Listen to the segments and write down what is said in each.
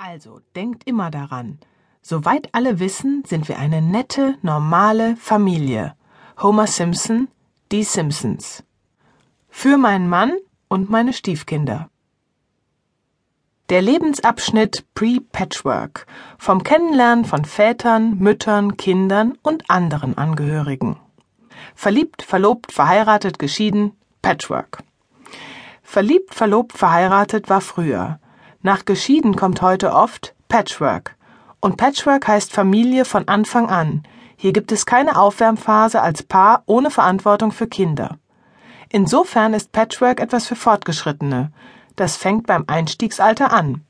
Also, denkt immer daran. Soweit alle wissen, sind wir eine nette, normale Familie. Homer Simpson, die Simpsons. Für meinen Mann und meine Stiefkinder. Der Lebensabschnitt Pre-Patchwork. Vom Kennenlernen von Vätern, Müttern, Kindern und anderen Angehörigen. Verliebt, verlobt, verheiratet, geschieden, Patchwork. Verliebt, verlobt, verheiratet war früher. Nach geschieden kommt heute oft Patchwork. Und Patchwork heißt Familie von Anfang an. Hier gibt es keine Aufwärmphase als Paar ohne Verantwortung für Kinder. Insofern ist Patchwork etwas für Fortgeschrittene. Das fängt beim Einstiegsalter an.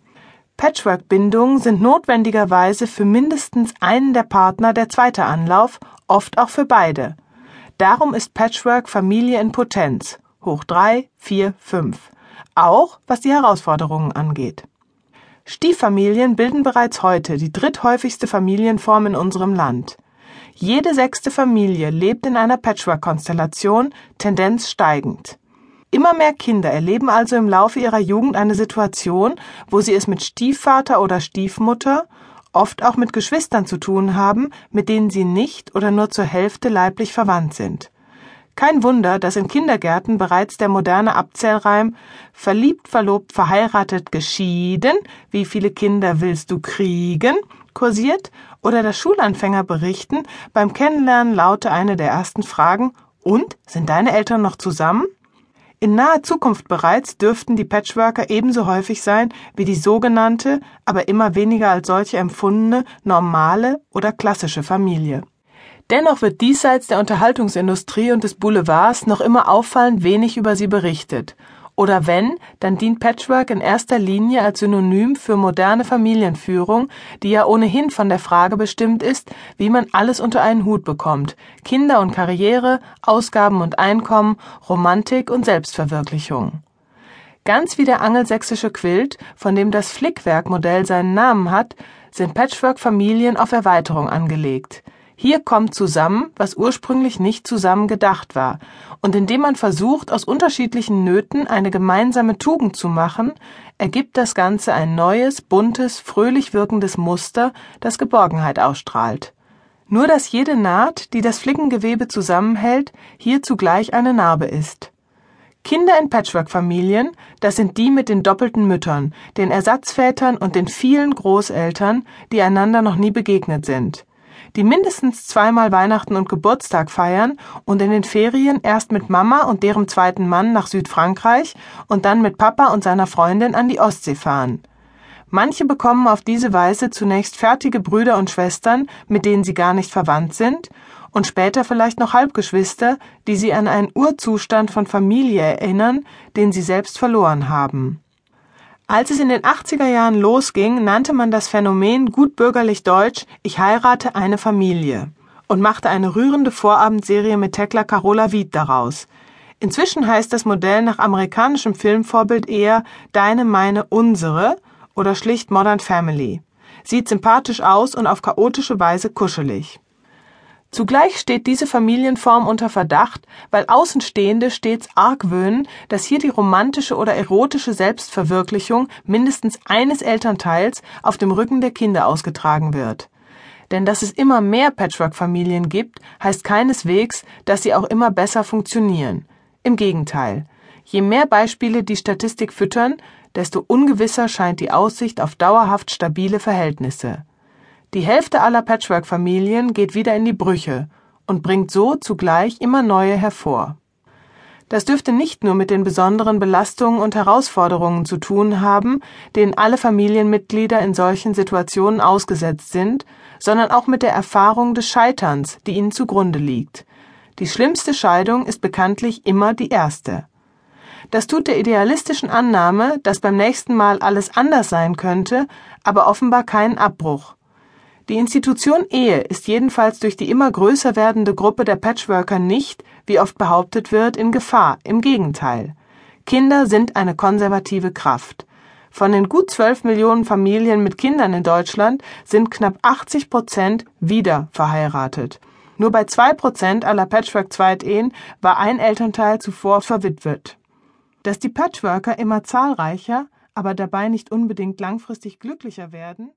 Patchwork-Bindungen sind notwendigerweise für mindestens einen der Partner der zweite Anlauf, oft auch für beide. Darum ist Patchwork Familie in Potenz, hoch drei, vier, fünf auch was die Herausforderungen angeht. Stieffamilien bilden bereits heute die dritthäufigste Familienform in unserem Land. Jede sechste Familie lebt in einer Patchwork-Konstellation, Tendenz steigend. Immer mehr Kinder erleben also im Laufe ihrer Jugend eine Situation, wo sie es mit Stiefvater oder Stiefmutter, oft auch mit Geschwistern zu tun haben, mit denen sie nicht oder nur zur Hälfte leiblich verwandt sind. Kein Wunder, dass in Kindergärten bereits der moderne Abzählreim verliebt, verlobt, verheiratet, geschieden, wie viele Kinder willst du kriegen, kursiert oder dass Schulanfänger berichten, beim Kennenlernen laute eine der ersten Fragen, und, sind deine Eltern noch zusammen? In naher Zukunft bereits dürften die Patchworker ebenso häufig sein wie die sogenannte, aber immer weniger als solche empfundene normale oder klassische Familie. Dennoch wird diesseits der Unterhaltungsindustrie und des Boulevards noch immer auffallend wenig über sie berichtet. Oder wenn, dann dient Patchwork in erster Linie als Synonym für moderne Familienführung, die ja ohnehin von der Frage bestimmt ist, wie man alles unter einen Hut bekommt. Kinder und Karriere, Ausgaben und Einkommen, Romantik und Selbstverwirklichung. Ganz wie der angelsächsische Quilt, von dem das Flickwerk-Modell seinen Namen hat, sind Patchwork-Familien auf Erweiterung angelegt. Hier kommt zusammen, was ursprünglich nicht zusammen gedacht war, und indem man versucht, aus unterschiedlichen Nöten eine gemeinsame Tugend zu machen, ergibt das Ganze ein neues, buntes, fröhlich wirkendes Muster, das Geborgenheit ausstrahlt. Nur dass jede Naht, die das Flickengewebe zusammenhält, hier zugleich eine Narbe ist. Kinder in Patchwork-Familien, das sind die mit den doppelten Müttern, den Ersatzvätern und den vielen Großeltern, die einander noch nie begegnet sind die mindestens zweimal Weihnachten und Geburtstag feiern und in den Ferien erst mit Mama und deren zweiten Mann nach Südfrankreich und dann mit Papa und seiner Freundin an die Ostsee fahren. Manche bekommen auf diese Weise zunächst fertige Brüder und Schwestern, mit denen sie gar nicht verwandt sind, und später vielleicht noch Halbgeschwister, die sie an einen Urzustand von Familie erinnern, den sie selbst verloren haben. Als es in den 80er Jahren losging, nannte man das Phänomen gut bürgerlich deutsch Ich heirate eine Familie und machte eine rührende Vorabendserie mit Tekla Carola Wied daraus. Inzwischen heißt das Modell nach amerikanischem Filmvorbild eher Deine, meine, unsere oder schlicht Modern Family. Sieht sympathisch aus und auf chaotische Weise kuschelig. Zugleich steht diese Familienform unter Verdacht, weil Außenstehende stets argwöhnen, dass hier die romantische oder erotische Selbstverwirklichung mindestens eines Elternteils auf dem Rücken der Kinder ausgetragen wird. Denn dass es immer mehr Patchwork-Familien gibt, heißt keineswegs, dass sie auch immer besser funktionieren. Im Gegenteil. Je mehr Beispiele die Statistik füttern, desto ungewisser scheint die Aussicht auf dauerhaft stabile Verhältnisse. Die Hälfte aller Patchwork-Familien geht wieder in die Brüche und bringt so zugleich immer neue hervor. Das dürfte nicht nur mit den besonderen Belastungen und Herausforderungen zu tun haben, denen alle Familienmitglieder in solchen Situationen ausgesetzt sind, sondern auch mit der Erfahrung des Scheiterns, die ihnen zugrunde liegt. Die schlimmste Scheidung ist bekanntlich immer die erste. Das tut der idealistischen Annahme, dass beim nächsten Mal alles anders sein könnte, aber offenbar keinen Abbruch. Die Institution Ehe ist jedenfalls durch die immer größer werdende Gruppe der Patchworker nicht, wie oft behauptet wird, in Gefahr, im Gegenteil. Kinder sind eine konservative Kraft. Von den gut zwölf Millionen Familien mit Kindern in Deutschland sind knapp 80 Prozent wieder verheiratet. Nur bei zwei Prozent aller Patchwork-Zweitehen war ein Elternteil zuvor verwitwet. Dass die Patchworker immer zahlreicher, aber dabei nicht unbedingt langfristig glücklicher werden